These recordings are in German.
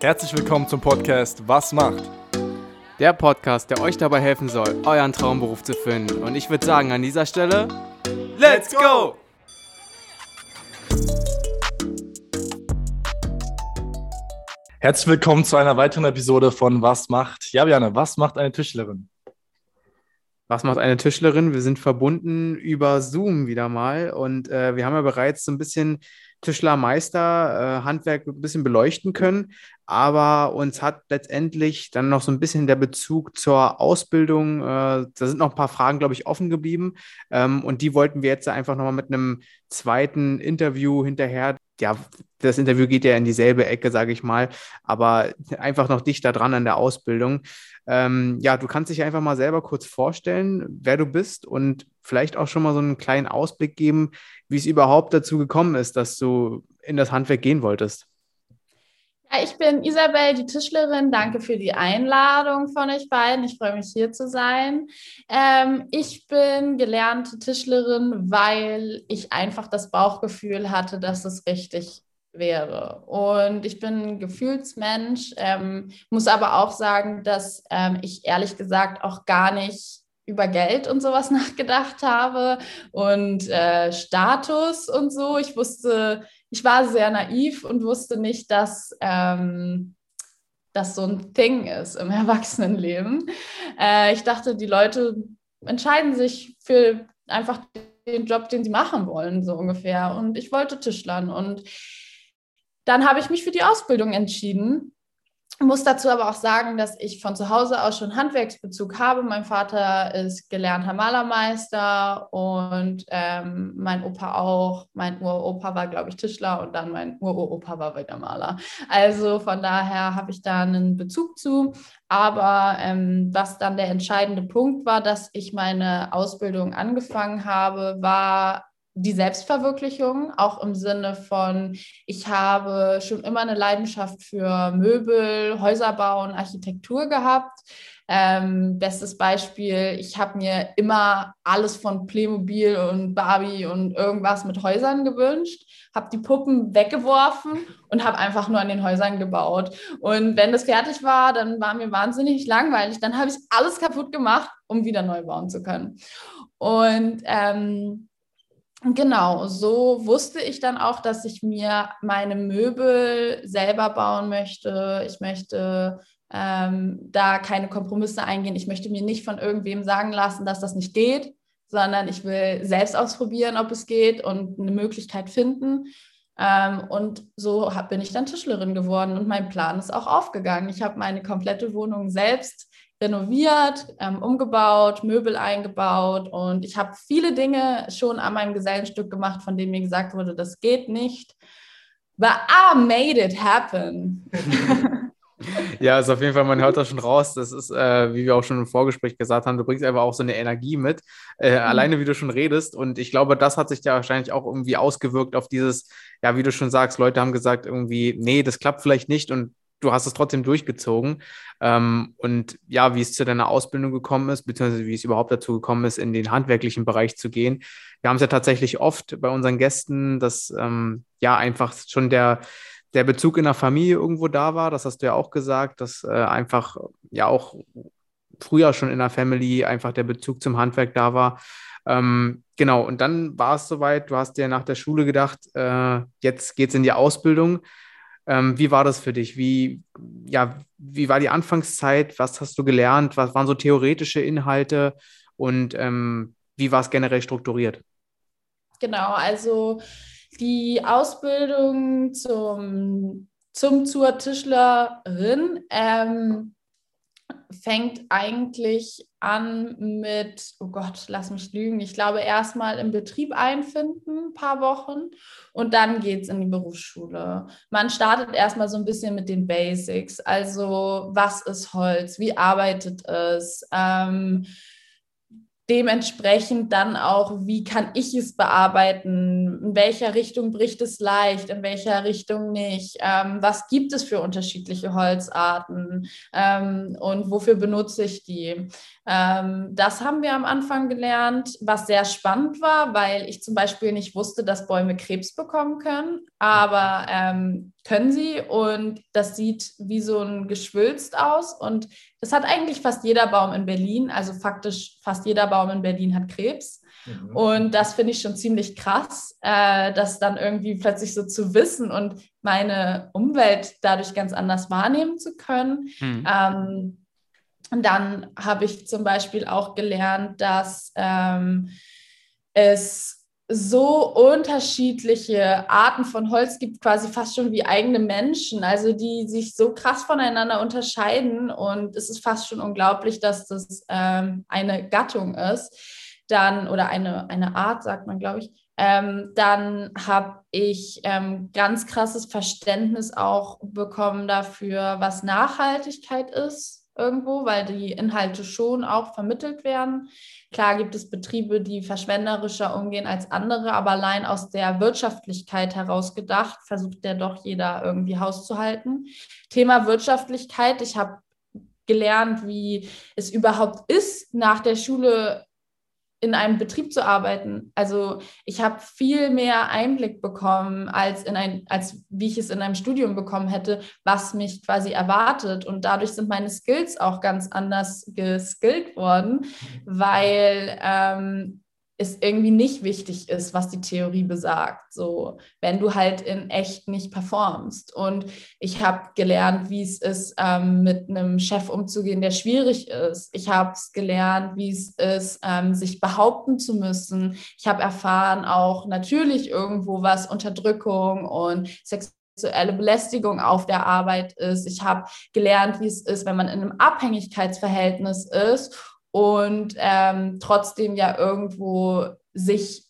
Herzlich willkommen zum Podcast Was macht? Der Podcast, der euch dabei helfen soll, euren Traumberuf zu finden. Und ich würde sagen, an dieser Stelle, Let's go! Herzlich willkommen zu einer weiteren Episode von Was macht? Ja, Björn, was macht eine Tischlerin? Was macht eine Tischlerin? Wir sind verbunden über Zoom wieder mal und äh, wir haben ja bereits so ein bisschen Tischlermeister, äh, Handwerk ein bisschen beleuchten können, aber uns hat letztendlich dann noch so ein bisschen der Bezug zur Ausbildung, äh, da sind noch ein paar Fragen, glaube ich, offen geblieben ähm, und die wollten wir jetzt einfach nochmal mit einem zweiten Interview hinterher ja, das Interview geht ja in dieselbe Ecke, sage ich mal, aber einfach noch dichter dran an der Ausbildung. Ähm, ja, du kannst dich einfach mal selber kurz vorstellen, wer du bist und vielleicht auch schon mal so einen kleinen Ausblick geben, wie es überhaupt dazu gekommen ist, dass du in das Handwerk gehen wolltest. Ich bin Isabel, die Tischlerin. Danke für die Einladung von euch beiden. Ich freue mich, hier zu sein. Ähm, ich bin gelernte Tischlerin, weil ich einfach das Bauchgefühl hatte, dass es richtig wäre. Und ich bin ein Gefühlsmensch, ähm, muss aber auch sagen, dass ähm, ich ehrlich gesagt auch gar nicht über Geld und sowas nachgedacht habe und äh, Status und so. Ich wusste, ich war sehr naiv und wusste nicht, dass ähm, das so ein Thing ist im Erwachsenenleben. Äh, ich dachte, die Leute entscheiden sich für einfach den Job, den sie machen wollen, so ungefähr. Und ich wollte Tischlern. Und dann habe ich mich für die Ausbildung entschieden muss dazu aber auch sagen, dass ich von zu Hause aus schon Handwerksbezug habe. Mein Vater ist gelernter Malermeister und ähm, mein Opa auch. Mein Uropa war, glaube ich, Tischler und dann mein Uropa war wieder Maler. Also von daher habe ich da einen Bezug zu. Aber ähm, was dann der entscheidende Punkt war, dass ich meine Ausbildung angefangen habe, war die Selbstverwirklichung, auch im Sinne von, ich habe schon immer eine Leidenschaft für Möbel, Häuserbau und Architektur gehabt. Ähm, bestes Beispiel, ich habe mir immer alles von Playmobil und Barbie und irgendwas mit Häusern gewünscht, habe die Puppen weggeworfen und habe einfach nur an den Häusern gebaut. Und wenn das fertig war, dann war mir wahnsinnig langweilig. Dann habe ich alles kaputt gemacht, um wieder neu bauen zu können. Und ähm, Genau, so wusste ich dann auch, dass ich mir meine Möbel selber bauen möchte. Ich möchte ähm, da keine Kompromisse eingehen. Ich möchte mir nicht von irgendwem sagen lassen, dass das nicht geht, sondern ich will selbst ausprobieren, ob es geht und eine Möglichkeit finden. Ähm, und so hab, bin ich dann Tischlerin geworden und mein Plan ist auch aufgegangen. Ich habe meine komplette Wohnung selbst renoviert, ähm, umgebaut, Möbel eingebaut und ich habe viele Dinge schon an meinem Gesellenstück gemacht, von denen mir gesagt wurde, das geht nicht. But I made it happen. ja, ist auf jeden Fall, man hört das schon raus. Das ist, äh, wie wir auch schon im Vorgespräch gesagt haben, du bringst einfach auch so eine Energie mit, äh, mhm. alleine wie du schon redest. Und ich glaube, das hat sich ja wahrscheinlich auch irgendwie ausgewirkt auf dieses, ja, wie du schon sagst, Leute haben gesagt, irgendwie, nee, das klappt vielleicht nicht und du hast es trotzdem durchgezogen. Ähm, und ja, wie es zu deiner Ausbildung gekommen ist, beziehungsweise wie es überhaupt dazu gekommen ist, in den handwerklichen Bereich zu gehen. Wir haben es ja tatsächlich oft bei unseren Gästen, dass ähm, ja einfach schon der, der Bezug in der Familie irgendwo da war. Das hast du ja auch gesagt, dass äh, einfach ja auch früher schon in der Family einfach der Bezug zum Handwerk da war. Ähm, genau, und dann war es soweit, du hast dir nach der Schule gedacht, äh, jetzt es in die Ausbildung. Ähm, wie war das für dich? Wie, ja, wie war die Anfangszeit? Was hast du gelernt? Was waren so theoretische Inhalte? Und ähm, wie war es generell strukturiert? Genau, also die Ausbildung zum, zum zur Tischlerin ähm, fängt eigentlich an mit, oh Gott, lass mich lügen, ich glaube erstmal im Betrieb einfinden, ein paar Wochen und dann geht es in die Berufsschule. Man startet erstmal so ein bisschen mit den Basics, also was ist Holz, wie arbeitet es, ähm, dementsprechend dann auch, wie kann ich es bearbeiten, in welcher Richtung bricht es leicht, in welcher Richtung nicht, ähm, was gibt es für unterschiedliche Holzarten ähm, und wofür benutze ich die. Ähm, das haben wir am Anfang gelernt, was sehr spannend war, weil ich zum Beispiel nicht wusste, dass Bäume Krebs bekommen können, aber ähm, können sie und das sieht wie so ein Geschwülst aus und das hat eigentlich fast jeder Baum in Berlin, also faktisch fast jeder Baum in Berlin hat Krebs. Mhm. Und das finde ich schon ziemlich krass, äh, das dann irgendwie plötzlich so zu wissen und meine Umwelt dadurch ganz anders wahrnehmen zu können. Mhm. Ähm, dann habe ich zum Beispiel auch gelernt, dass ähm, es so unterschiedliche Arten von Holz gibt, quasi fast schon wie eigene Menschen, also die sich so krass voneinander unterscheiden. Und es ist fast schon unglaublich, dass das ähm, eine Gattung ist. Dann, oder eine, eine Art, sagt man, glaube ich. Ähm, dann habe ich ähm, ganz krasses Verständnis auch bekommen dafür, was Nachhaltigkeit ist irgendwo, weil die Inhalte schon auch vermittelt werden. Klar gibt es Betriebe, die verschwenderischer umgehen als andere, aber allein aus der Wirtschaftlichkeit heraus gedacht, versucht ja doch jeder irgendwie Haus zu halten. Thema Wirtschaftlichkeit, ich habe gelernt, wie es überhaupt ist, nach der Schule in einem Betrieb zu arbeiten. Also ich habe viel mehr Einblick bekommen, als, in ein, als wie ich es in einem Studium bekommen hätte, was mich quasi erwartet. Und dadurch sind meine Skills auch ganz anders geskillt worden, weil ähm, es irgendwie nicht wichtig ist, was die Theorie besagt, so wenn du halt in echt nicht performst. Und ich habe gelernt, wie es ist, ähm, mit einem Chef umzugehen, der schwierig ist. Ich habe es gelernt, wie es ist, ähm, sich behaupten zu müssen. Ich habe erfahren auch natürlich irgendwo, was Unterdrückung und sexuelle Belästigung auf der Arbeit ist. Ich habe gelernt, wie es ist, wenn man in einem Abhängigkeitsverhältnis ist und ähm, trotzdem ja irgendwo sich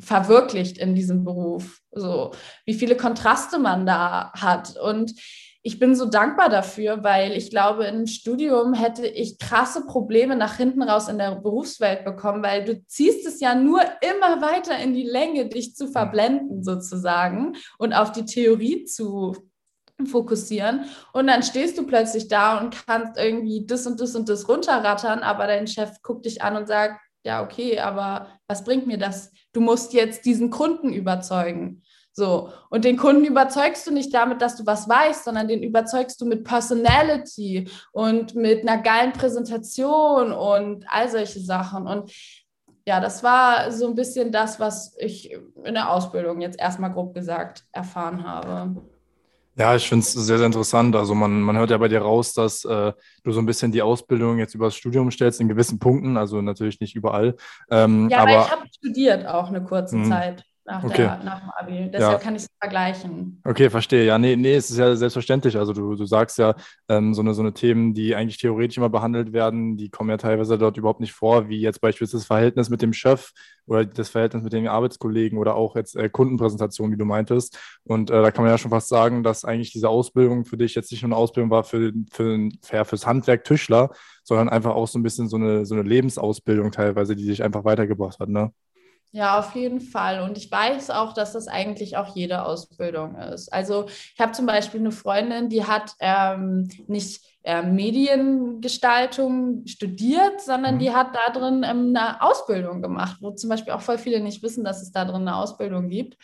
verwirklicht in diesem Beruf. So, wie viele Kontraste man da hat. Und ich bin so dankbar dafür, weil ich glaube, im Studium hätte ich krasse Probleme nach hinten raus in der Berufswelt bekommen, weil du ziehst es ja nur immer weiter in die Länge, dich zu verblenden sozusagen und auf die Theorie zu fokussieren. Und dann stehst du plötzlich da und kannst irgendwie das und das und das runterrattern, aber dein Chef guckt dich an und sagt, ja, okay, aber was bringt mir das? Du musst jetzt diesen Kunden überzeugen. So. Und den Kunden überzeugst du nicht damit, dass du was weißt, sondern den überzeugst du mit Personality und mit einer geilen Präsentation und all solche Sachen. Und ja, das war so ein bisschen das, was ich in der Ausbildung jetzt erstmal grob gesagt erfahren habe. Ja, ich finde es sehr, sehr interessant. Also man, man hört ja bei dir raus, dass äh, du so ein bisschen die Ausbildung jetzt über das Studium stellst in gewissen Punkten, also natürlich nicht überall. Ähm, ja, aber ich habe studiert auch eine kurze mh. Zeit nach, okay. der, nach dem Abi. Deshalb ja. kann ich es vergleichen. Okay, verstehe. Ja, nee, nee, es ist ja selbstverständlich. Also du, du sagst ja, ähm, so, eine, so eine Themen, die eigentlich theoretisch immer behandelt werden, die kommen ja teilweise dort überhaupt nicht vor, wie jetzt beispielsweise das Verhältnis mit dem Chef oder das Verhältnis mit den Arbeitskollegen oder auch jetzt äh, Kundenpräsentation, wie du meintest. Und äh, da kann man ja schon fast sagen, dass eigentlich diese Ausbildung für dich jetzt nicht nur eine Ausbildung war für, für, für, fürs Handwerk Tischler, sondern einfach auch so ein bisschen so eine, so eine Lebensausbildung teilweise, die dich einfach weitergebracht hat, ne? Ja, auf jeden Fall. Und ich weiß auch, dass das eigentlich auch jede Ausbildung ist. Also ich habe zum Beispiel eine Freundin, die hat ähm, nicht äh, Mediengestaltung studiert, sondern mhm. die hat da drin ähm, eine Ausbildung gemacht, wo zum Beispiel auch voll viele nicht wissen, dass es da drin eine Ausbildung gibt.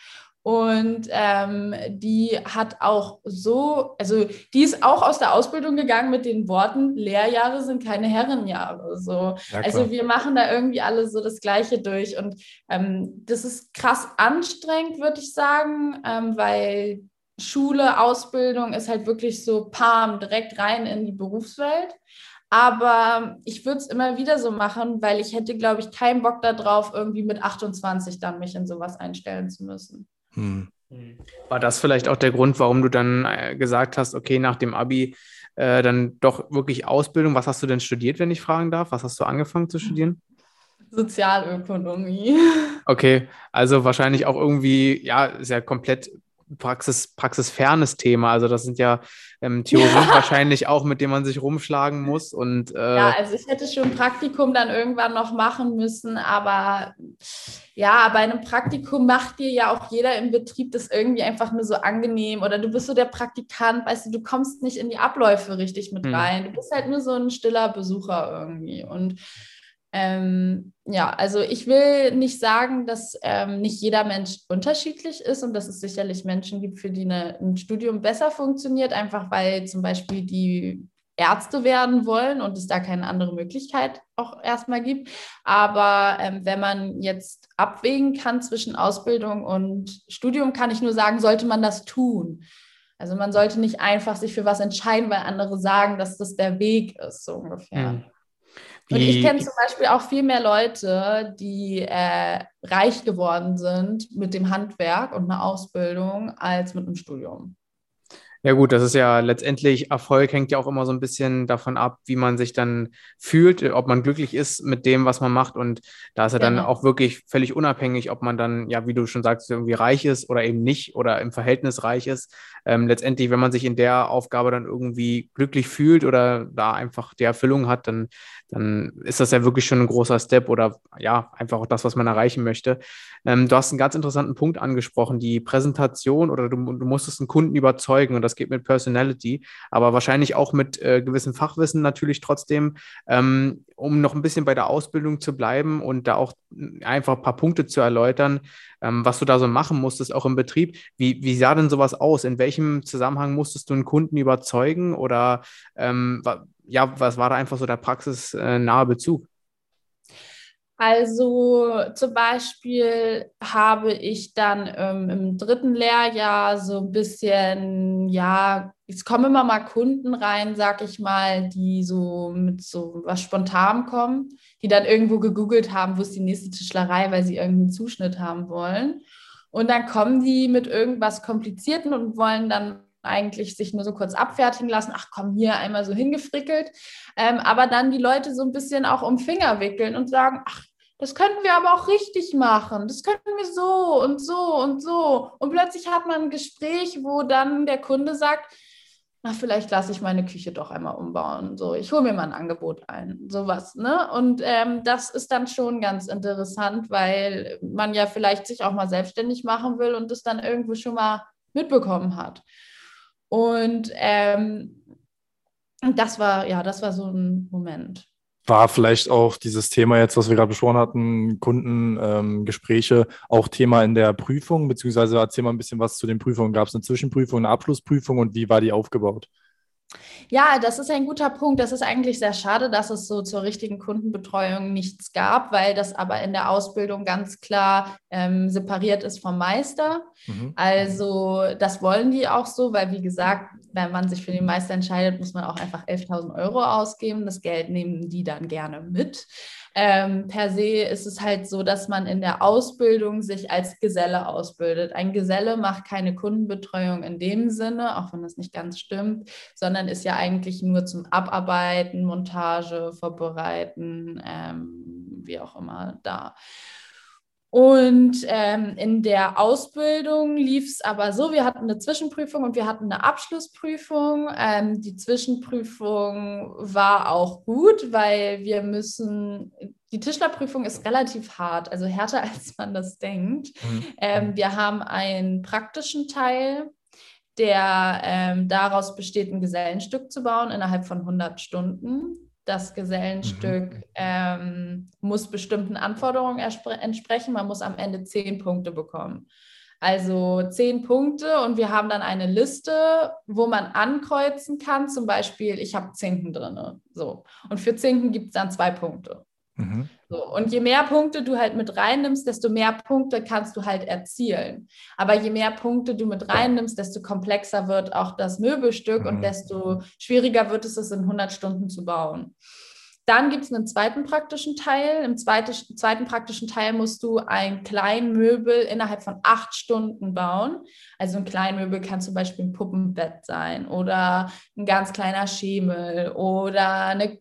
Und ähm, die hat auch so, also die ist auch aus der Ausbildung gegangen mit den Worten, Lehrjahre sind keine Herrenjahre. So. Ja, also wir machen da irgendwie alle so das Gleiche durch. Und ähm, das ist krass anstrengend, würde ich sagen, ähm, weil Schule, Ausbildung ist halt wirklich so pam, direkt rein in die Berufswelt. Aber ich würde es immer wieder so machen, weil ich hätte, glaube ich, keinen Bock darauf, irgendwie mit 28 dann mich in sowas einstellen zu müssen. Hm. War das vielleicht auch der Grund, warum du dann äh, gesagt hast, okay, nach dem Abi äh, dann doch wirklich Ausbildung? Was hast du denn studiert, wenn ich fragen darf? Was hast du angefangen zu studieren? Sozialökonomie. Okay, also wahrscheinlich auch irgendwie, ja, ist ja komplett Praxis, praxisfernes Thema. Also das sind ja ähm, Theorien ja. wahrscheinlich auch, mit denen man sich rumschlagen muss. Und, äh, ja, also ich hätte schon ein Praktikum dann irgendwann noch machen müssen, aber ja, bei einem Praktikum macht dir ja auch jeder im Betrieb das irgendwie einfach nur so angenehm oder du bist so der Praktikant, weißt du, du kommst nicht in die Abläufe richtig mit hm. rein. Du bist halt nur so ein stiller Besucher irgendwie und Ähm, ja, also ich will nicht sagen, dass ähm, nicht jeder Mensch unterschiedlich ist und dass es sicherlich Menschen gibt, für die eine, ein Studium besser funktioniert, einfach weil zum Beispiel die Ärzte werden wollen und es da keine andere Möglichkeit auch erstmal gibt. Aber ähm, wenn man jetzt abwägen kann zwischen Ausbildung und Studium, kann ich nur sagen, sollte man das tun. Also man sollte nicht einfach sich für was entscheiden, weil andere sagen, dass das der Weg ist, so ungefähr. Mhm. Und ich kenne zum Beispiel auch viel mehr Leute, die äh, reich geworden sind mit dem Handwerk und einer Ausbildung als mit einem Studium. Ja gut, das ist ja letztendlich, Erfolg hängt ja auch immer so ein bisschen davon ab, wie man sich dann fühlt, ob man glücklich ist mit dem, was man macht. Und da ist ja dann genau. auch wirklich völlig unabhängig, ob man dann, ja, wie du schon sagst, irgendwie reich ist oder eben nicht oder im Verhältnis reich ist. Ähm, letztendlich, wenn man sich in der Aufgabe dann irgendwie glücklich fühlt oder da einfach die Erfüllung hat, dann, dann ist das ja wirklich schon ein großer Step oder ja, einfach auch das, was man erreichen möchte. Ähm, du hast einen ganz interessanten Punkt angesprochen, die Präsentation oder du, du musstest einen Kunden überzeugen und das geht mit Personality, aber wahrscheinlich auch mit äh, gewissem Fachwissen natürlich trotzdem, ähm, um noch ein bisschen bei der Ausbildung zu bleiben und da auch einfach ein paar Punkte zu erläutern, ähm, was du da so machen musstest, auch im Betrieb. Wie, wie sah denn sowas aus? In welchem Zusammenhang musstest du einen Kunden überzeugen oder ähm, ja, was war da einfach so der praxisnahe Bezug? Also zum Beispiel habe ich dann ähm, im dritten Lehrjahr so ein bisschen, ja, es kommen immer mal Kunden rein, sag ich mal, die so mit so was spontan kommen, die dann irgendwo gegoogelt haben, wo ist die nächste Tischlerei, weil sie irgendeinen Zuschnitt haben wollen. Und dann kommen die mit irgendwas Komplizierten und wollen dann eigentlich sich nur so kurz abfertigen lassen, ach komm, hier einmal so hingefrickelt, ähm, aber dann die Leute so ein bisschen auch um Finger wickeln und sagen, ach, das könnten wir aber auch richtig machen, das könnten wir so und so und so. Und plötzlich hat man ein Gespräch, wo dann der Kunde sagt, na, vielleicht lasse ich meine Küche doch einmal umbauen. So, ich hole mir mal ein Angebot ein, sowas. Ne? Und ähm, das ist dann schon ganz interessant, weil man ja vielleicht sich auch mal selbstständig machen will und das dann irgendwo schon mal mitbekommen hat. Und ähm, das war, ja, das war so ein Moment. War vielleicht auch dieses Thema jetzt, was wir gerade besprochen hatten, Kundengespräche, ähm, auch Thema in der Prüfung, beziehungsweise erzähl mal ein bisschen was zu den Prüfungen. Gab es eine Zwischenprüfung, eine Abschlussprüfung und wie war die aufgebaut? Ja, das ist ein guter Punkt. Das ist eigentlich sehr schade, dass es so zur richtigen Kundenbetreuung nichts gab, weil das aber in der Ausbildung ganz klar ähm, separiert ist vom Meister. Mhm. Also das wollen die auch so, weil wie gesagt, wenn man sich für den Meister entscheidet, muss man auch einfach 11.000 Euro ausgeben. Das Geld nehmen die dann gerne mit. Ähm, per se ist es halt so, dass man in der Ausbildung sich als Geselle ausbildet. Ein Geselle macht keine Kundenbetreuung in dem Sinne, auch wenn das nicht ganz stimmt, sondern ist ja eigentlich nur zum Abarbeiten, Montage, Vorbereiten, ähm, wie auch immer da. Und ähm, in der Ausbildung lief es aber so, wir hatten eine Zwischenprüfung und wir hatten eine Abschlussprüfung. Ähm, die Zwischenprüfung war auch gut, weil wir müssen, die Tischlerprüfung ist relativ hart, also härter als man das denkt. Mhm. Ähm, wir haben einen praktischen Teil, der ähm, daraus besteht, ein Gesellenstück zu bauen innerhalb von 100 Stunden. Das Gesellenstück mhm. ähm, muss bestimmten Anforderungen entsprechen. Man muss am Ende zehn Punkte bekommen. Also zehn Punkte und wir haben dann eine Liste, wo man ankreuzen kann. Zum Beispiel, ich habe Zinken drin. So. Und für Zinken gibt es dann zwei Punkte. Mhm. So, und je mehr Punkte du halt mit reinnimmst, desto mehr Punkte kannst du halt erzielen. Aber je mehr Punkte du mit reinnimmst, desto komplexer wird auch das Möbelstück mhm. und desto schwieriger wird es, es in 100 Stunden zu bauen. Dann gibt es einen zweiten praktischen Teil. Im zweiten, zweiten praktischen Teil musst du ein Kleinmöbel innerhalb von acht Stunden bauen. Also ein Kleinmöbel kann zum Beispiel ein Puppenbett sein oder ein ganz kleiner Schemel oder eine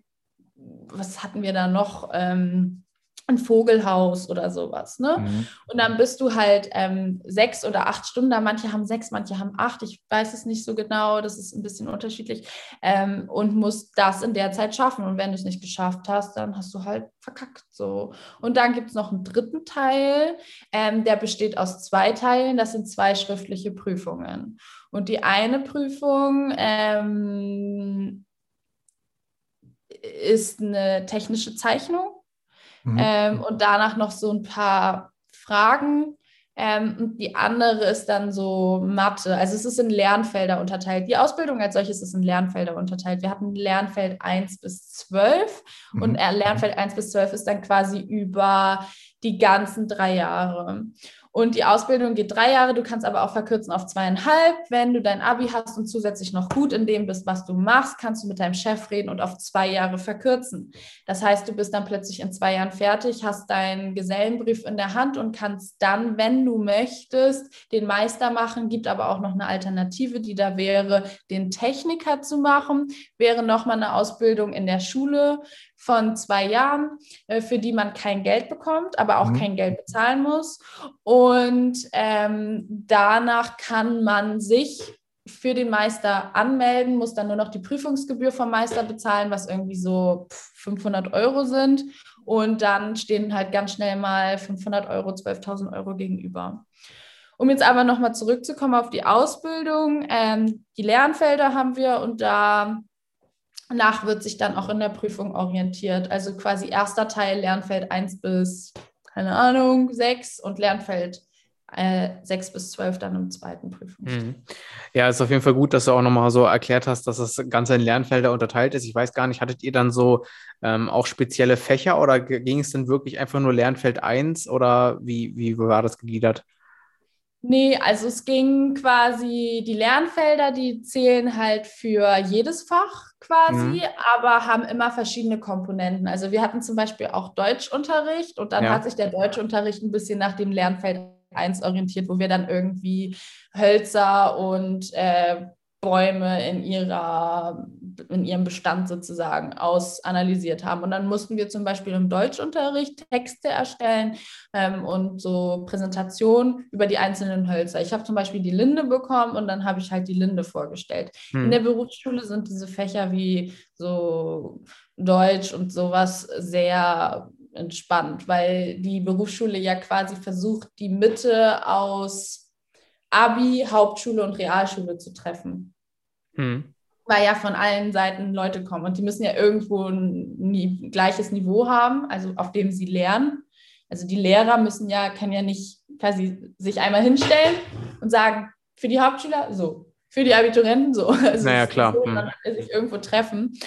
was hatten wir da noch? Ähm, ein Vogelhaus oder sowas. Ne? Mhm. Und dann bist du halt ähm, sechs oder acht Stunden da. Manche haben sechs, manche haben acht. Ich weiß es nicht so genau. Das ist ein bisschen unterschiedlich. Ähm, und musst das in der Zeit schaffen. Und wenn du es nicht geschafft hast, dann hast du halt verkackt. So. Und dann gibt es noch einen dritten Teil, ähm, der besteht aus zwei Teilen. Das sind zwei schriftliche Prüfungen. Und die eine Prüfung ähm, ist eine technische Zeichnung. Mhm. Ähm, und danach noch so ein paar Fragen. Ähm, und die andere ist dann so Mathe. Also es ist in Lernfelder unterteilt. Die Ausbildung als solches ist in Lernfelder unterteilt. Wir hatten Lernfeld 1 bis 12 mhm. und Lernfeld 1 bis 12 ist dann quasi über die ganzen drei Jahre. Und die Ausbildung geht drei Jahre, du kannst aber auch verkürzen auf zweieinhalb. Wenn du dein Abi hast und zusätzlich noch gut in dem bist, was du machst, kannst du mit deinem Chef reden und auf zwei Jahre verkürzen. Das heißt, du bist dann plötzlich in zwei Jahren fertig, hast deinen Gesellenbrief in der Hand und kannst dann, wenn du möchtest, den Meister machen. Gibt aber auch noch eine Alternative, die da wäre, den Techniker zu machen. Wäre nochmal eine Ausbildung in der Schule von zwei Jahren, äh, für die man kein Geld bekommt, aber auch mhm. kein Geld bezahlen muss. Und ähm, danach kann man sich für den Meister anmelden, muss dann nur noch die Prüfungsgebühr vom Meister bezahlen, was irgendwie so 500 Euro sind. Und dann stehen halt ganz schnell mal 500 Euro, 12.000 Euro gegenüber. Um jetzt aber nochmal zurückzukommen auf die Ausbildung, ähm, die Lernfelder haben wir und da nach wird sich dann auch in der Prüfung orientiert. Also quasi erster Teil Lernfeld 1 bis, keine Ahnung, 6 und Lernfeld äh, 6 bis 12 dann im zweiten Prüfung. Mhm. Ja, ist auf jeden Fall gut, dass du auch nochmal so erklärt hast, dass das Ganze in Lernfelder unterteilt ist. Ich weiß gar nicht, hattet ihr dann so ähm, auch spezielle Fächer oder ging es denn wirklich einfach nur Lernfeld 1 oder wie, wie war das gegliedert? Nee, also es ging quasi, die Lernfelder, die zählen halt für jedes Fach quasi, mhm. aber haben immer verschiedene Komponenten. Also wir hatten zum Beispiel auch Deutschunterricht und dann ja. hat sich der Deutschunterricht ein bisschen nach dem Lernfeld 1 orientiert, wo wir dann irgendwie Hölzer und äh, Bäume in, ihrer, in ihrem Bestand sozusagen ausanalysiert haben. Und dann mussten wir zum Beispiel im Deutschunterricht Texte erstellen ähm, und so Präsentationen über die einzelnen Hölzer. Ich habe zum Beispiel die Linde bekommen und dann habe ich halt die Linde vorgestellt. Hm. In der Berufsschule sind diese Fächer wie so Deutsch und sowas sehr entspannt, weil die Berufsschule ja quasi versucht, die Mitte aus Abi, Hauptschule und Realschule zu treffen. Hm. Weil ja von allen Seiten Leute kommen und die müssen ja irgendwo ein gleiches Niveau haben, also auf dem sie lernen. Also die Lehrer müssen ja, können ja nicht quasi sich einmal hinstellen und sagen, für die Hauptschüler so, für die Abiturienten so. Also naja, klar. So, hm. sich irgendwo treffen.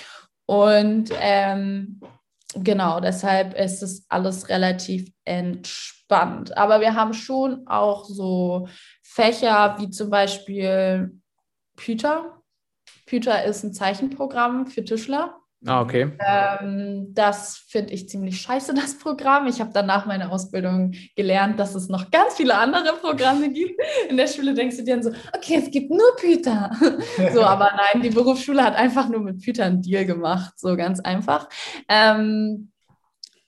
Und ähm, genau, deshalb ist es alles relativ entspannt. Aber wir haben schon auch so Fächer wie zum Beispiel Python. Python ist ein Zeichenprogramm für Tischler. Ah, okay. Ähm, das finde ich ziemlich scheiße, das Programm. Ich habe danach meine Ausbildung gelernt, dass es noch ganz viele andere Programme gibt. In der Schule denkst du dir dann so, okay, es gibt nur Python. so, aber nein, die Berufsschule hat einfach nur mit Python einen Deal gemacht, so ganz einfach. Ähm,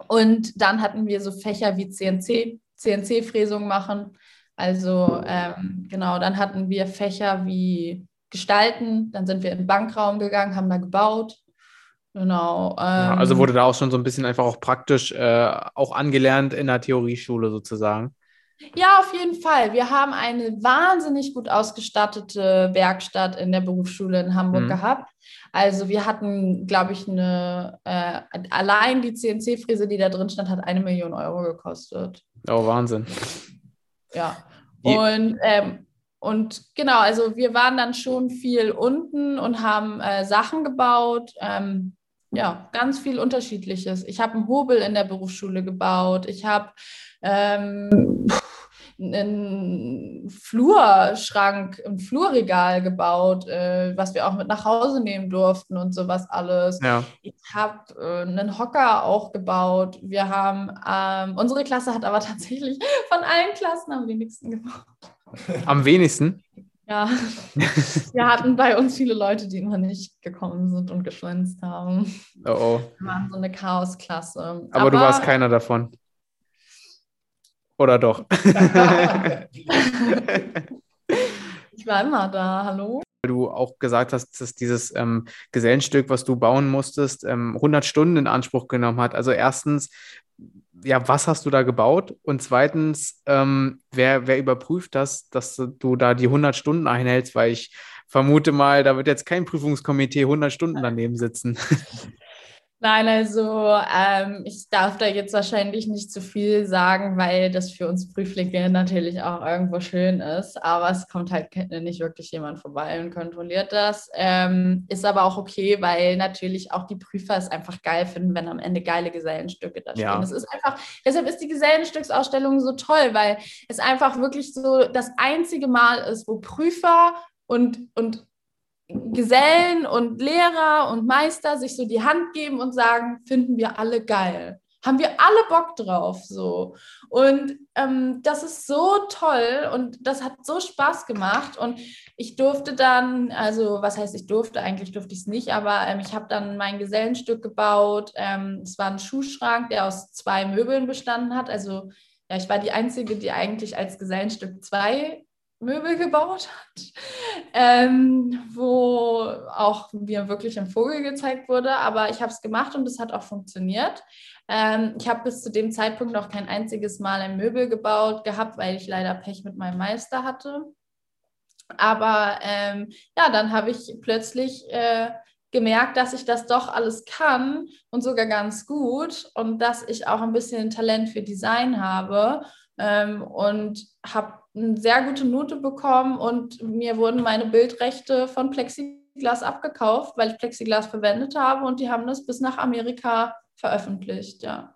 und dann hatten wir so Fächer wie CNC, CNC-Fräsung machen. Also ähm, genau, dann hatten wir Fächer wie Gestalten, dann sind wir in den Bankraum gegangen, haben da gebaut. Genau. Ähm, ja, also wurde da auch schon so ein bisschen einfach auch praktisch äh, auch angelernt in der Theorieschule sozusagen. Ja, auf jeden Fall. Wir haben eine wahnsinnig gut ausgestattete Werkstatt in der Berufsschule in Hamburg mhm. gehabt. Also wir hatten, glaube ich, eine, äh, allein die CNC-Fräse, die da drin stand, hat eine Million Euro gekostet. Oh, Wahnsinn. Ja. Und, ähm, und genau, also wir waren dann schon viel unten und haben äh, Sachen gebaut. Ähm, ja, ganz viel Unterschiedliches. Ich habe einen Hobel in der Berufsschule gebaut. Ich habe ähm, einen Flurschrank, ein Flurregal gebaut, äh, was wir auch mit nach Hause nehmen durften und sowas alles. Ja. Ich habe äh, einen Hocker auch gebaut. Wir haben, ähm, unsere Klasse hat aber tatsächlich von allen Klassen am wenigsten gebaut. Am wenigsten? Ja, wir hatten bei uns viele Leute, die immer nicht gekommen sind und geschwänzt haben. Oh oh. Wir waren so eine Chaosklasse. Aber, aber du warst keiner davon. Oder doch? ich war immer da, hallo? du auch gesagt hast, dass dieses ähm, Gesellenstück, was du bauen musstest, ähm, 100 Stunden in Anspruch genommen hat. Also erstens, ja, was hast du da gebaut? Und zweitens, ähm, wer, wer überprüft das, dass du da die 100 Stunden einhältst? Weil ich vermute mal, da wird jetzt kein Prüfungskomitee 100 Stunden daneben sitzen. Nein, also ähm, ich darf da jetzt wahrscheinlich nicht zu viel sagen, weil das für uns Prüflinge natürlich auch irgendwo schön ist. Aber es kommt halt nicht wirklich jemand vorbei und kontrolliert das. Ähm, ist aber auch okay, weil natürlich auch die Prüfer es einfach geil finden, wenn am Ende geile Gesellenstücke da stehen. Ja. Es ist einfach, deshalb ist die Gesellenstücksausstellung so toll, weil es einfach wirklich so das einzige Mal ist, wo Prüfer und, und Gesellen und Lehrer und Meister sich so die Hand geben und sagen, finden wir alle geil. Haben wir alle Bock drauf so. Und ähm, das ist so toll und das hat so Spaß gemacht. Und ich durfte dann, also was heißt ich durfte, eigentlich durfte ich es nicht, aber ähm, ich habe dann mein Gesellenstück gebaut. Ähm, es war ein Schuhschrank, der aus zwei Möbeln bestanden hat. Also ja, ich war die Einzige, die eigentlich als Gesellenstück zwei Möbel gebaut hat, ähm, wo auch mir wirklich ein Vogel gezeigt wurde. Aber ich habe es gemacht und es hat auch funktioniert. Ähm, ich habe bis zu dem Zeitpunkt noch kein einziges Mal ein Möbel gebaut gehabt, weil ich leider Pech mit meinem Meister hatte. Aber ähm, ja, dann habe ich plötzlich äh, gemerkt, dass ich das doch alles kann und sogar ganz gut und dass ich auch ein bisschen Talent für Design habe ähm, und habe eine sehr gute Note bekommen und mir wurden meine Bildrechte von Plexiglas abgekauft, weil ich Plexiglas verwendet habe und die haben das bis nach Amerika veröffentlicht, ja.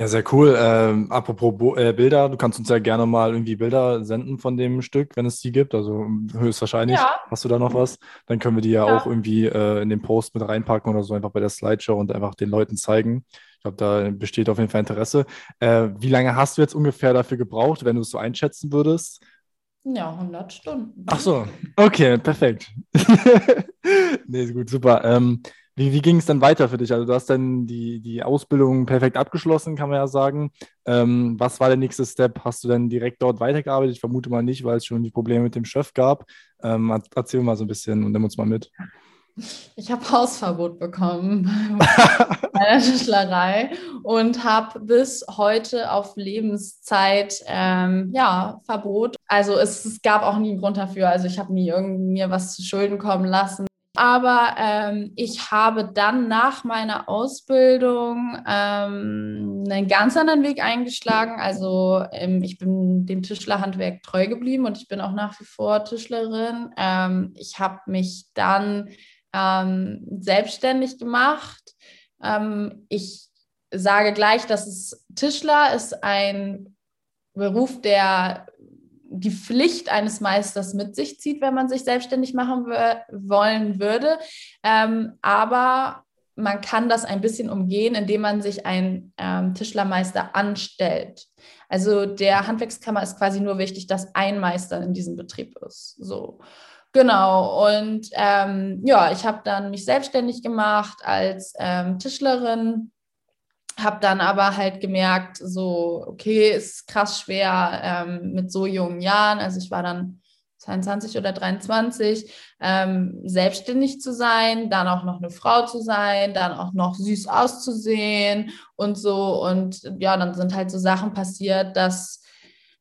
Ja, sehr cool. Ähm, apropos Bo äh, Bilder, du kannst uns ja gerne mal irgendwie Bilder senden von dem Stück, wenn es die gibt. Also höchstwahrscheinlich ja. hast du da noch was. Dann können wir die ja, ja. auch irgendwie äh, in den Post mit reinpacken oder so einfach bei der Slideshow und einfach den Leuten zeigen. Ich glaube, da besteht auf jeden Fall Interesse. Äh, wie lange hast du jetzt ungefähr dafür gebraucht, wenn du es so einschätzen würdest? Ja, 100 Stunden. Ach so, okay, perfekt. nee, gut, super. Ähm, wie, wie ging es dann weiter für dich? Also du hast dann die, die Ausbildung perfekt abgeschlossen, kann man ja sagen. Ähm, was war der nächste Step? Hast du dann direkt dort weitergearbeitet? Ich vermute mal nicht, weil es schon die Probleme mit dem Chef gab. Ähm, erzähl mal so ein bisschen und nimm uns mal mit. Ich habe Hausverbot bekommen bei der Tischlerei und habe bis heute auf Lebenszeit ähm, ja, Verbot. Also es, es, gab auch nie einen Grund dafür. Also ich habe nie irgendwie mir was zu Schulden kommen lassen. Aber ähm, ich habe dann nach meiner Ausbildung ähm, einen ganz anderen Weg eingeschlagen. Also ähm, ich bin dem Tischlerhandwerk treu geblieben und ich bin auch nach wie vor Tischlerin. Ähm, ich habe mich dann ähm, selbstständig gemacht. Ähm, ich sage gleich, dass es Tischler ist ein Beruf, der die Pflicht eines Meisters mit sich zieht, wenn man sich selbstständig machen wollen würde. Ähm, aber man kann das ein bisschen umgehen, indem man sich einen ähm, Tischlermeister anstellt. Also der Handwerkskammer ist quasi nur wichtig, dass ein Meister in diesem Betrieb ist. So. Genau, und ähm, ja, ich habe dann mich selbstständig gemacht als ähm, Tischlerin, habe dann aber halt gemerkt, so, okay, ist krass schwer ähm, mit so jungen Jahren. Also ich war dann 22 oder 23, ähm, selbstständig zu sein, dann auch noch eine Frau zu sein, dann auch noch süß auszusehen und so. Und ja, dann sind halt so Sachen passiert, dass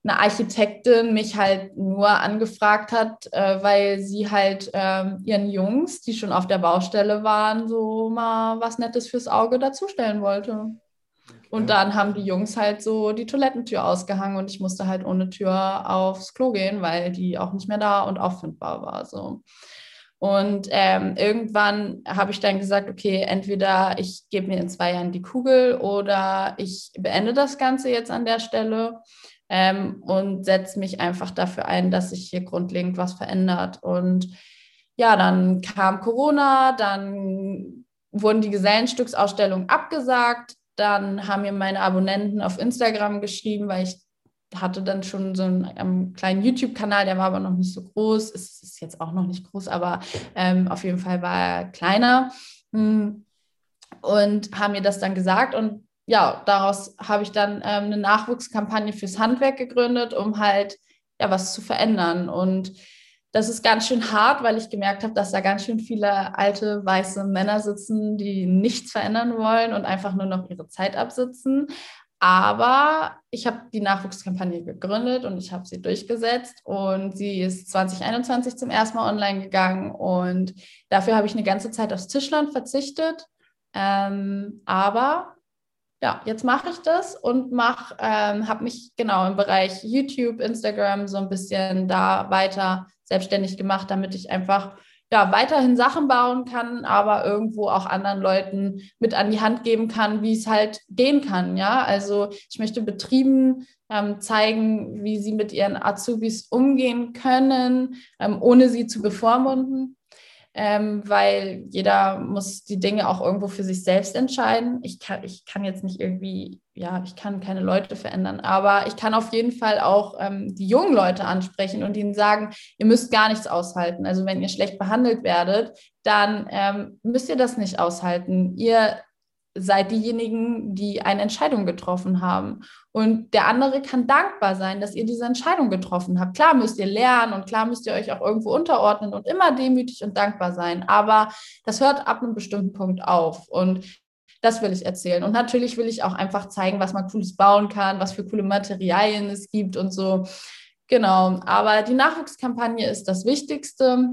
eine Architektin mich halt nur angefragt hat, äh, weil sie halt äh, ihren Jungs, die schon auf der Baustelle waren, so mal was Nettes fürs Auge dazustellen wollte. Okay. Und dann haben die Jungs halt so die Toilettentür ausgehangen und ich musste halt ohne Tür aufs Klo gehen, weil die auch nicht mehr da und auffindbar war. So. Und ähm, irgendwann habe ich dann gesagt, okay, entweder ich gebe mir in zwei Jahren die Kugel oder ich beende das Ganze jetzt an der Stelle ähm, und setze mich einfach dafür ein, dass sich hier grundlegend was verändert. Und ja, dann kam Corona, dann wurden die Gesellenstücksausstellungen abgesagt, dann haben mir meine Abonnenten auf Instagram geschrieben, weil ich hatte dann schon so einen, ähm, kleinen YouTube-Kanal, der war aber noch nicht so groß. Es ist jetzt auch noch nicht groß, aber ähm, auf jeden Fall war er kleiner. Hm. Und haben mir das dann gesagt und ja, daraus habe ich dann ähm, eine Nachwuchskampagne fürs Handwerk gegründet, um halt ja was zu verändern. Und das ist ganz schön hart, weil ich gemerkt habe, dass da ganz schön viele alte weiße Männer sitzen, die nichts verändern wollen und einfach nur noch ihre Zeit absitzen. Aber ich habe die Nachwuchskampagne gegründet und ich habe sie durchgesetzt und sie ist 2021 zum ersten Mal online gegangen und dafür habe ich eine ganze Zeit aufs Tischland verzichtet Ähm, aber ja, jetzt mache ich das und mach, ähm, habe mich genau im Bereich YouTube, Instagram so ein bisschen da weiter selbstständig gemacht, damit ich einfach ja, weiterhin Sachen bauen kann, aber irgendwo auch anderen Leuten mit an die Hand geben kann, wie es halt gehen kann. Ja, also ich möchte Betrieben ähm, zeigen, wie sie mit ihren Azubis umgehen können, ähm, ohne sie zu bevormunden ähm, weil jeder muss die Dinge auch irgendwo für sich selbst entscheiden. Ich kann, ich kann jetzt nicht irgendwie, ja, ich kann keine Leute verändern, aber ich kann auf jeden Fall auch ähm, die jungen Leute ansprechen und ihnen sagen, ihr müsst gar nichts aushalten. Also wenn ihr schlecht behandelt werdet, dann ähm, müsst ihr das nicht aushalten. Ihr seid diejenigen, die eine Entscheidung getroffen haben. Und der andere kann dankbar sein, dass ihr diese Entscheidung getroffen habt. Klar müsst ihr lernen und klar müsst ihr euch auch irgendwo unterordnen und immer demütig und dankbar sein. Aber das hört ab einem bestimmten Punkt auf. Und das will ich erzählen. Und natürlich will ich auch einfach zeigen, was man Cooles bauen kann, was für coole Materialien es gibt und so. Genau. Aber die Nachwuchskampagne ist das Wichtigste.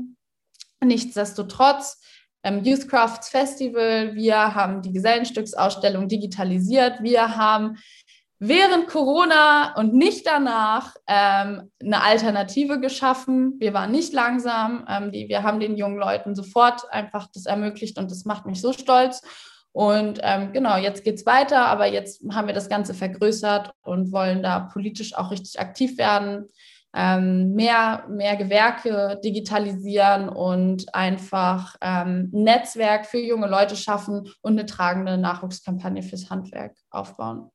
Nichtsdestotrotz ähm, Youth Crafts Festival, wir haben die Gesellenstücksausstellung digitalisiert, wir haben während Corona und nicht danach ähm, eine Alternative geschaffen. Wir waren nicht langsam. Ähm, die, wir haben den jungen Leuten sofort einfach das ermöglicht und das macht mich so stolz. Und ähm, genau, jetzt geht es weiter, aber jetzt haben wir das Ganze vergrößert und wollen da politisch auch richtig aktiv werden ähm, mehr, mehr Gewerke digitalisieren und einfach ähm, ein Netzwerk für junge Leute schaffen und eine tragende Nachwuchskampagne fürs Handwerk aufbauen.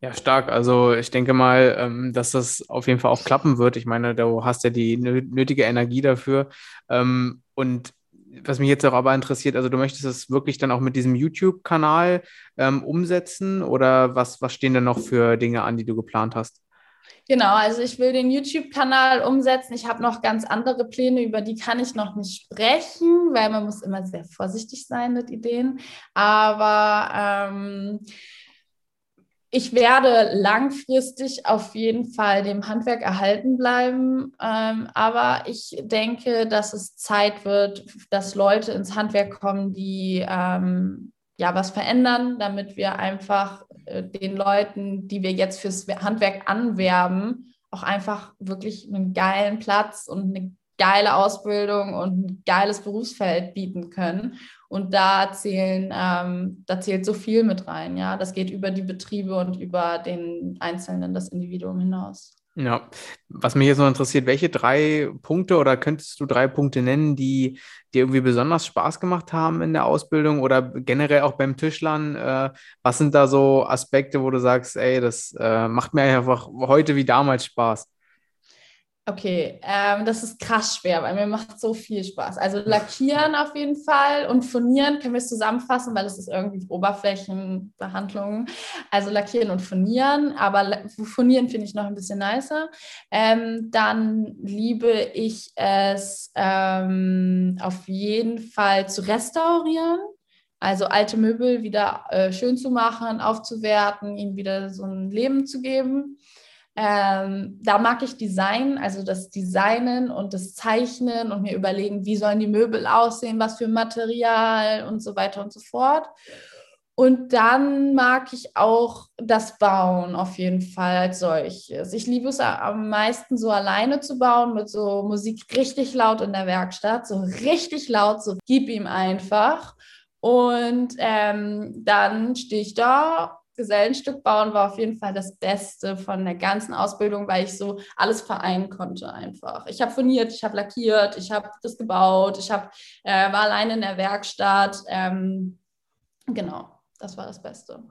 Ja, stark. Also ich denke mal, ähm, dass das auf jeden Fall auch klappen wird. Ich meine, du hast ja die nötige Energie dafür. Ähm, und was mich jetzt auch aber interessiert, also du möchtest es wirklich dann auch mit diesem YouTube-Kanal ähm, umsetzen oder was, was stehen denn noch für Dinge an, die du geplant hast? Genau, also ich will den YouTube-Kanal umsetzen. Ich habe noch ganz andere Pläne, über die kann ich noch nicht sprechen, weil man muss immer sehr vorsichtig sein mit Ideen. Aber ähm, ich werde langfristig auf jeden Fall dem Handwerk erhalten bleiben. Ähm, aber ich denke, dass es Zeit wird, dass Leute ins Handwerk kommen, die ähm, ja was verändern, damit wir einfach den Leuten, die wir jetzt fürs Handwerk anwerben, auch einfach wirklich einen geilen Platz und eine geile Ausbildung und ein geiles Berufsfeld bieten können. Und da zählen, ähm, da zählt so viel mit rein, ja. Das geht über die Betriebe und über den Einzelnen, das Individuum hinaus. Ja, was mich jetzt noch interessiert, welche drei Punkte oder könntest du drei Punkte nennen, die dir irgendwie besonders Spaß gemacht haben in der Ausbildung oder generell auch beim Tischlern? Äh, was sind da so Aspekte, wo du sagst, ey, das äh, macht mir einfach heute wie damals Spaß? Okay, ähm, das ist krass schwer, weil mir macht so viel Spaß. Also lackieren auf jeden Fall und furnieren können wir es zusammenfassen, weil es ist irgendwie Oberflächenbehandlung. Also lackieren und furnieren, aber furnieren finde ich noch ein bisschen nicer. Ähm, dann liebe ich es ähm, auf jeden Fall zu restaurieren. Also alte Möbel wieder äh, schön zu machen, aufzuwerten, ihnen wieder so ein Leben zu geben. Ähm, da mag ich Design, also das Designen und das Zeichnen und mir überlegen, wie sollen die Möbel aussehen, was für Material und so weiter und so fort. Und dann mag ich auch das Bauen auf jeden Fall als solches. Ich liebe es am meisten so alleine zu bauen mit so Musik richtig laut in der Werkstatt, so richtig laut, so gib ihm einfach. Und ähm, dann stehe ich da Gesellenstück bauen war auf jeden Fall das Beste von der ganzen Ausbildung, weil ich so alles vereinen konnte einfach. Ich habe furniert, ich habe lackiert, ich habe das gebaut, ich hab, äh, war alleine in der Werkstatt. Ähm, genau, das war das Beste.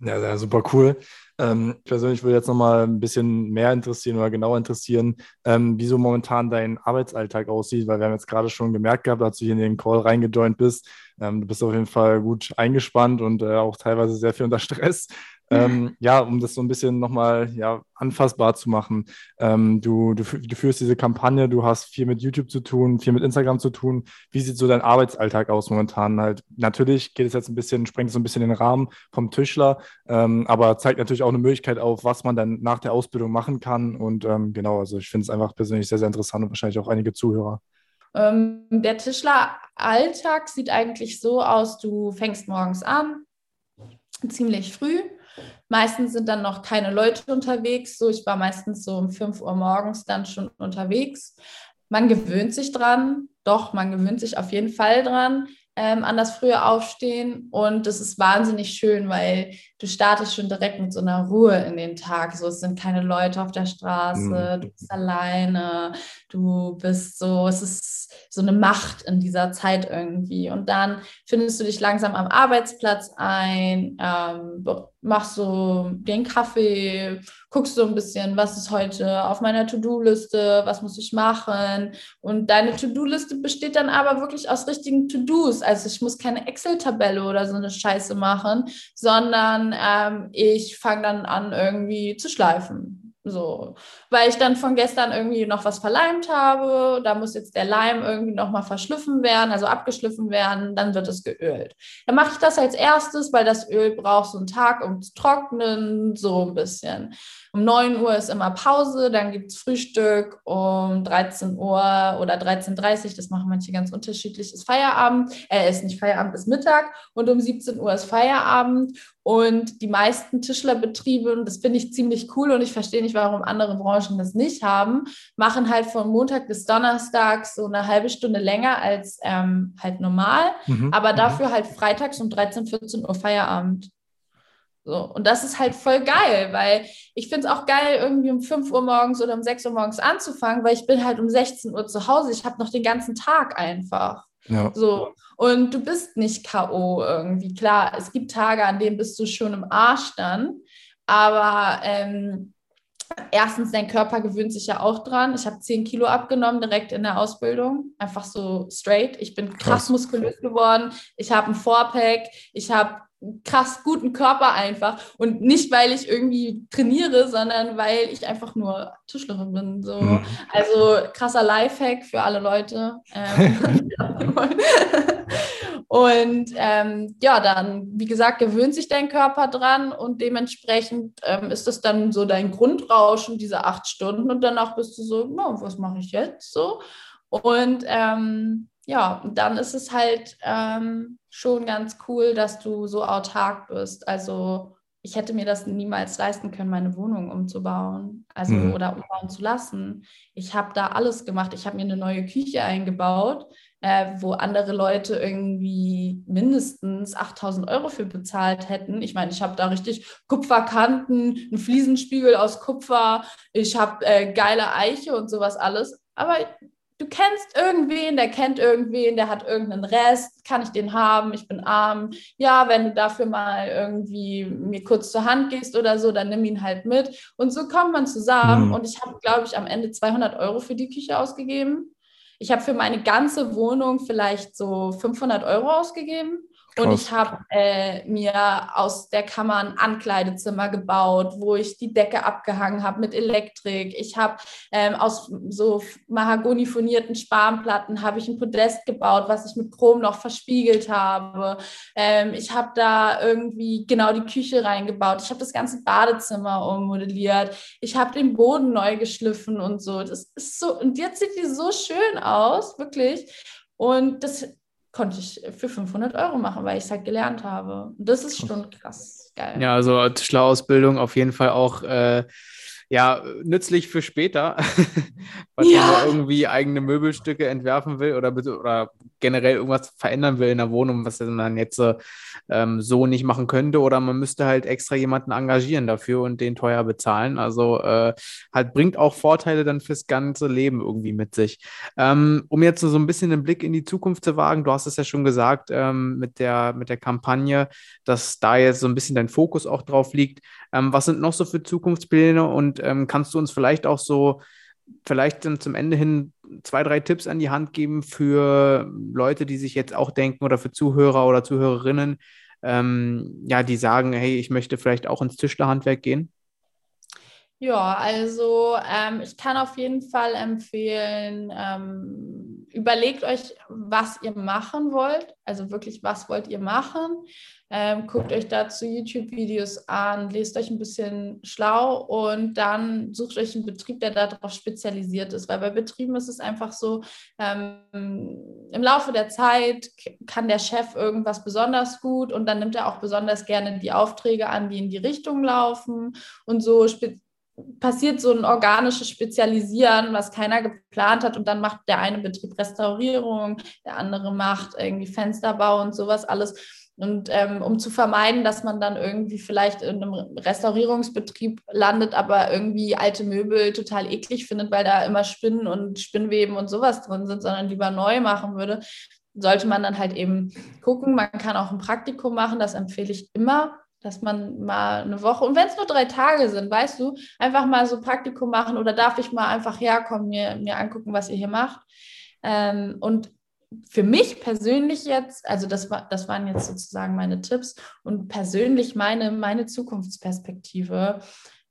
Ja, super cool. Ähm, persönlich würde jetzt noch mal ein bisschen mehr interessieren oder genauer interessieren, ähm, wie so momentan dein Arbeitsalltag aussieht, weil wir haben jetzt gerade schon gemerkt gehabt, als du hier in den Call reingejoint bist, ähm, du bist auf jeden Fall gut eingespannt und äh, auch teilweise sehr viel unter Stress. Ähm, ja, um das so ein bisschen nochmal ja, anfassbar zu machen. Ähm, du, du, du, führst diese Kampagne, du hast viel mit YouTube zu tun, viel mit Instagram zu tun. Wie sieht so dein Arbeitsalltag aus momentan? Halt, natürlich geht es jetzt ein bisschen, sprengt so ein bisschen den Rahmen vom Tischler, ähm, aber zeigt natürlich auch eine Möglichkeit auf, was man dann nach der Ausbildung machen kann. Und ähm, genau, also ich finde es einfach persönlich sehr, sehr interessant und wahrscheinlich auch einige Zuhörer. Ähm, der Tischleralltag sieht eigentlich so aus, du fängst morgens an, ziemlich früh. Meistens sind dann noch keine Leute unterwegs. So, ich war meistens so um 5 Uhr morgens dann schon unterwegs. Man gewöhnt sich dran, doch, man gewöhnt sich auf jeden Fall dran ähm, an das frühe Aufstehen. Und das ist wahnsinnig schön, weil du startest schon direkt mit so einer Ruhe in den Tag. So, es sind keine Leute auf der Straße, mhm. du bist alleine, du bist so, es ist so eine Macht in dieser Zeit irgendwie. Und dann findest du dich langsam am Arbeitsplatz ein, ähm, machst so den Kaffee, guckst so ein bisschen, was ist heute auf meiner To-Do-Liste, was muss ich machen. Und deine To-Do-Liste besteht dann aber wirklich aus richtigen To-Dos. Also ich muss keine Excel-Tabelle oder so eine Scheiße machen, sondern ähm, ich fange dann an, irgendwie zu schleifen. So, weil ich dann von gestern irgendwie noch was verleimt habe, da muss jetzt der Leim irgendwie nochmal verschliffen werden, also abgeschliffen werden, dann wird es geölt. Dann mache ich das als erstes, weil das Öl braucht so einen Tag, um zu trocknen, so ein bisschen. Um 9 Uhr ist immer Pause, dann gibt es Frühstück, um 13 Uhr oder 13.30 Uhr, das machen manche ganz unterschiedlich, ist Feierabend, äh, ist nicht Feierabend, ist Mittag und um 17 Uhr ist Feierabend und die meisten Tischlerbetriebe, und das finde ich ziemlich cool und ich verstehe nicht, warum andere Branchen das nicht haben, machen halt von Montag bis Donnerstag so eine halbe Stunde länger als ähm, halt normal, mhm. aber mhm. dafür halt freitags um 13, 14 Uhr Feierabend. So, und das ist halt voll geil, weil ich finde es auch geil, irgendwie um 5 Uhr morgens oder um 6 Uhr morgens anzufangen, weil ich bin halt um 16 Uhr zu Hause. Ich habe noch den ganzen Tag einfach. Ja. So. Und du bist nicht K.O. irgendwie. Klar, es gibt Tage, an denen bist du schon im Arsch dann. Aber ähm, erstens, dein Körper gewöhnt sich ja auch dran. Ich habe 10 Kilo abgenommen direkt in der Ausbildung. Einfach so straight. Ich bin krass, krass. muskulös geworden. Ich habe ein Fourpack. Ich habe krass guten Körper einfach. Und nicht, weil ich irgendwie trainiere, sondern weil ich einfach nur Tischlerin bin. So. Mhm. Also krasser Lifehack für alle Leute. Ähm, und ähm, ja, dann, wie gesagt, gewöhnt sich dein Körper dran und dementsprechend ähm, ist das dann so dein Grundrauschen, diese acht Stunden. Und danach bist du so, no, was mache ich jetzt? So. Und ähm, ja, dann ist es halt ähm, schon ganz cool, dass du so autark bist. Also ich hätte mir das niemals leisten können, meine Wohnung umzubauen, also mhm. oder umbauen zu lassen. Ich habe da alles gemacht. Ich habe mir eine neue Küche eingebaut, äh, wo andere Leute irgendwie mindestens 8000 Euro für bezahlt hätten. Ich meine, ich habe da richtig Kupferkanten, einen Fliesenspiegel aus Kupfer, ich habe äh, geile Eiche und sowas alles. Aber du kennst irgendwen, der kennt irgendwen, der hat irgendeinen Rest, kann ich den haben, ich bin arm. Ja, wenn du dafür mal irgendwie mir kurz zur Hand gehst oder so, dann nimm ihn halt mit. Und so kommt man zusammen. Mhm. Und ich habe, glaube ich, am Ende 200 Euro für die Küche ausgegeben. Ich habe für meine ganze Wohnung vielleicht so 500 Euro ausgegeben. Und ich habe äh, mir aus der Kammer ein Ankleidezimmer gebaut, wo ich die Decke abgehangen habe mit Elektrik. Ich habe ähm, aus so mahagonifonierten Spanplatten habe ich ein Podest gebaut, was ich mit Chrom noch verspiegelt habe. Ähm, ich habe da irgendwie genau die Küche reingebaut. Ich habe das ganze Badezimmer ummodelliert. Ich habe den Boden neu geschliffen und so. Das ist so und jetzt sieht die so schön aus, wirklich. Und das konnte ich für 500 Euro machen, weil ich es halt gelernt habe. Und das ist schon krass geil. Ja, also Tischlerausbildung auf jeden Fall auch äh, ja, nützlich für später, falls ja. man irgendwie eigene Möbelstücke entwerfen will oder, oder generell irgendwas verändern will in der Wohnung, was man jetzt ähm, so nicht machen könnte. Oder man müsste halt extra jemanden engagieren dafür und den teuer bezahlen. Also äh, halt bringt auch Vorteile dann fürs ganze Leben irgendwie mit sich. Ähm, um jetzt so ein bisschen den Blick in die Zukunft zu wagen, du hast es ja schon gesagt ähm, mit, der, mit der Kampagne, dass da jetzt so ein bisschen dein Fokus auch drauf liegt. Ähm, was sind noch so für Zukunftspläne und ähm, kannst du uns vielleicht auch so vielleicht dann zum Ende hin zwei, drei Tipps an die Hand geben für Leute, die sich jetzt auch denken oder für Zuhörer oder Zuhörerinnen, ähm, ja, die sagen, hey, ich möchte vielleicht auch ins Tischlerhandwerk gehen? Ja, also ähm, ich kann auf jeden Fall empfehlen, ähm, überlegt euch, was ihr machen wollt. Also wirklich, was wollt ihr machen? Ähm, guckt euch dazu YouTube-Videos an, lest euch ein bisschen schlau und dann sucht euch einen Betrieb, der darauf spezialisiert ist. Weil bei Betrieben ist es einfach so, ähm, im Laufe der Zeit kann der Chef irgendwas besonders gut und dann nimmt er auch besonders gerne die Aufträge an, die in die Richtung laufen. Und so passiert so ein organisches Spezialisieren, was keiner geplant hat und dann macht der eine Betrieb Restaurierung, der andere macht irgendwie Fensterbau und sowas alles. Und ähm, um zu vermeiden, dass man dann irgendwie vielleicht in einem Restaurierungsbetrieb landet, aber irgendwie alte Möbel total eklig findet, weil da immer Spinnen und Spinnweben und sowas drin sind, sondern lieber neu machen würde, sollte man dann halt eben gucken. Man kann auch ein Praktikum machen, das empfehle ich immer, dass man mal eine Woche, und wenn es nur drei Tage sind, weißt du, einfach mal so Praktikum machen oder darf ich mal einfach herkommen, mir, mir angucken, was ihr hier macht. Ähm, und für mich persönlich jetzt, also das, war, das waren jetzt sozusagen meine Tipps und persönlich meine, meine Zukunftsperspektive.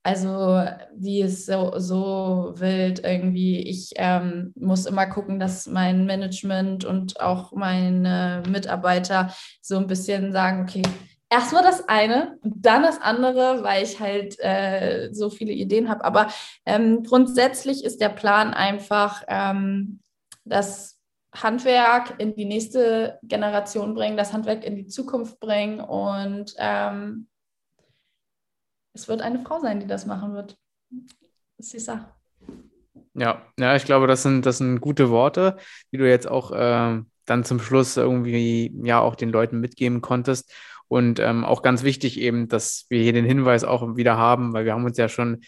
Also wie es so, so wild irgendwie, ich ähm, muss immer gucken, dass mein Management und auch meine Mitarbeiter so ein bisschen sagen, okay, erstmal das eine und dann das andere, weil ich halt äh, so viele Ideen habe. Aber ähm, grundsätzlich ist der Plan einfach, ähm, dass Handwerk in die nächste Generation bringen, das Handwerk in die Zukunft bringen und ähm, es wird eine Frau sein, die das machen wird. Sisa. Ja, ja, ich glaube, das sind, das sind gute Worte, die du jetzt auch äh, dann zum Schluss irgendwie ja auch den Leuten mitgeben konntest. Und ähm, auch ganz wichtig eben, dass wir hier den Hinweis auch wieder haben, weil wir haben uns ja schon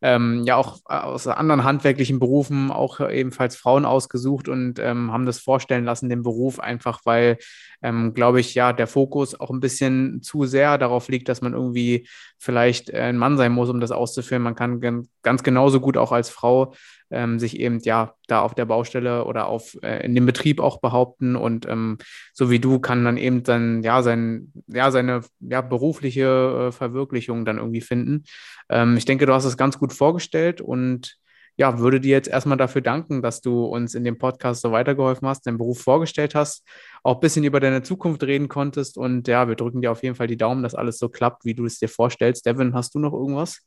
ähm, ja auch äh, aus anderen handwerklichen Berufen auch ebenfalls Frauen ausgesucht und ähm, haben das vorstellen lassen, den Beruf, einfach weil, ähm, glaube ich, ja, der Fokus auch ein bisschen zu sehr darauf liegt, dass man irgendwie vielleicht äh, ein Mann sein muss, um das auszuführen. Man kann ganz genauso gut auch als Frau ähm, sich eben ja da auf der Baustelle oder auf äh, in dem Betrieb auch behaupten und ähm, so wie du kann dann eben dann ja sein ja seine ja berufliche äh, Verwirklichung dann irgendwie finden. Ähm, ich denke, du hast es ganz gut vorgestellt und ja, würde dir jetzt erstmal dafür danken, dass du uns in dem Podcast so weitergeholfen hast, deinen Beruf vorgestellt hast, auch ein bisschen über deine Zukunft reden konntest. Und ja, wir drücken dir auf jeden Fall die Daumen, dass alles so klappt, wie du es dir vorstellst. Devin, hast du noch irgendwas?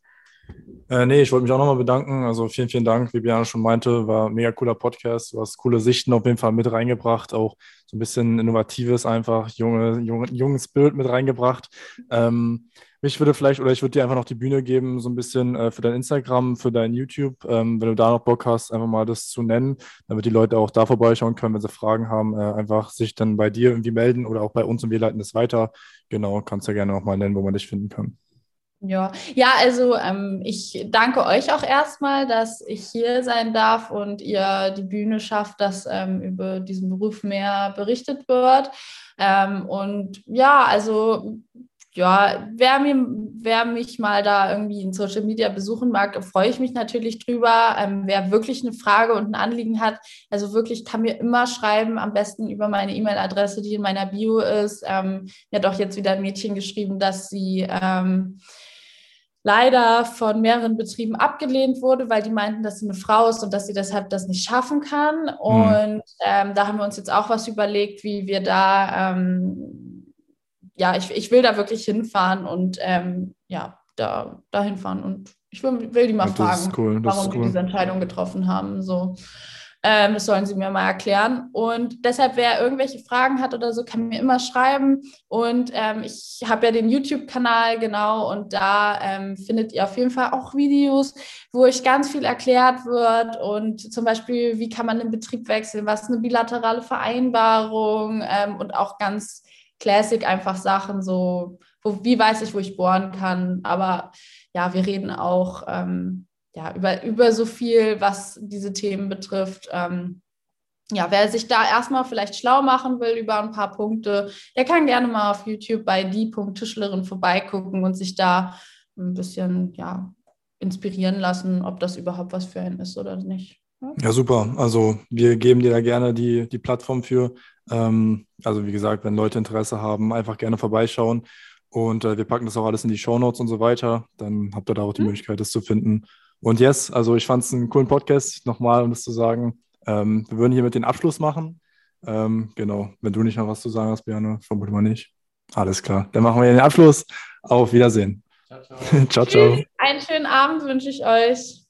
Äh, nee, ich wollte mich auch nochmal bedanken. Also vielen, vielen Dank, wie Biana schon meinte, war ein mega cooler Podcast. Du hast coole Sichten auf jeden Fall mit reingebracht, auch so ein bisschen Innovatives einfach, junge, junge, junges Bild mit reingebracht. Ähm, mich würde vielleicht, oder ich würde dir einfach noch die Bühne geben, so ein bisschen äh, für dein Instagram, für dein YouTube, ähm, wenn du da noch Bock hast, einfach mal das zu nennen, damit die Leute auch da vorbeischauen können, wenn sie Fragen haben, äh, einfach sich dann bei dir irgendwie melden oder auch bei uns und wir leiten das weiter. Genau, kannst ja gerne nochmal nennen, wo man dich finden kann. Ja, ja, also ähm, ich danke euch auch erstmal, dass ich hier sein darf und ihr die Bühne schafft, dass ähm, über diesen Beruf mehr berichtet wird. Ähm, und ja, also ja, wer, mir, wer mich mal da irgendwie in Social Media besuchen mag, freue ich mich natürlich drüber. Ähm, wer wirklich eine Frage und ein Anliegen hat, also wirklich kann mir immer schreiben, am besten über meine E-Mail-Adresse, die in meiner Bio ist. Ähm, mir hat auch jetzt wieder ein Mädchen geschrieben, dass sie ähm, leider von mehreren Betrieben abgelehnt wurde, weil die meinten, dass sie eine Frau ist und dass sie deshalb das nicht schaffen kann. Mhm. Und ähm, da haben wir uns jetzt auch was überlegt, wie wir da, ähm, ja, ich, ich will da wirklich hinfahren und ähm, ja, da, da hinfahren und ich will, will die mal fragen, cool, warum cool. die diese Entscheidung getroffen haben. So. Ähm, das sollen sie mir mal erklären. Und deshalb, wer irgendwelche Fragen hat oder so, kann mir immer schreiben. Und ähm, ich habe ja den YouTube-Kanal, genau, und da ähm, findet ihr auf jeden Fall auch Videos, wo euch ganz viel erklärt wird. Und zum Beispiel, wie kann man den Betrieb wechseln, was ist eine bilaterale Vereinbarung ähm, und auch ganz Classic einfach Sachen, so, wo, wie weiß ich, wo ich bohren kann. Aber ja, wir reden auch ähm, ja, über, über so viel, was diese Themen betrifft. Ähm, ja, wer sich da erstmal vielleicht schlau machen will über ein paar Punkte, der kann gerne mal auf YouTube bei die.tischlerin vorbeigucken und sich da ein bisschen ja, inspirieren lassen, ob das überhaupt was für einen ist oder nicht. Ja, ja super. Also wir geben dir da gerne die, die Plattform für. Ähm, also wie gesagt, wenn Leute Interesse haben, einfach gerne vorbeischauen. Und äh, wir packen das auch alles in die Show Notes und so weiter. Dann habt ihr da auch die mhm. Möglichkeit, das zu finden. Und yes, also ich fand es einen coolen Podcast, nochmal, um das zu sagen. Ähm, wir würden hier mit den Abschluss machen. Ähm, genau, wenn du nicht noch was zu sagen hast, Björn, vermute mal nicht. Alles klar, dann machen wir den Abschluss. Auf Wiedersehen. Ciao, ciao. ciao, ciao. Einen schönen Abend wünsche ich euch.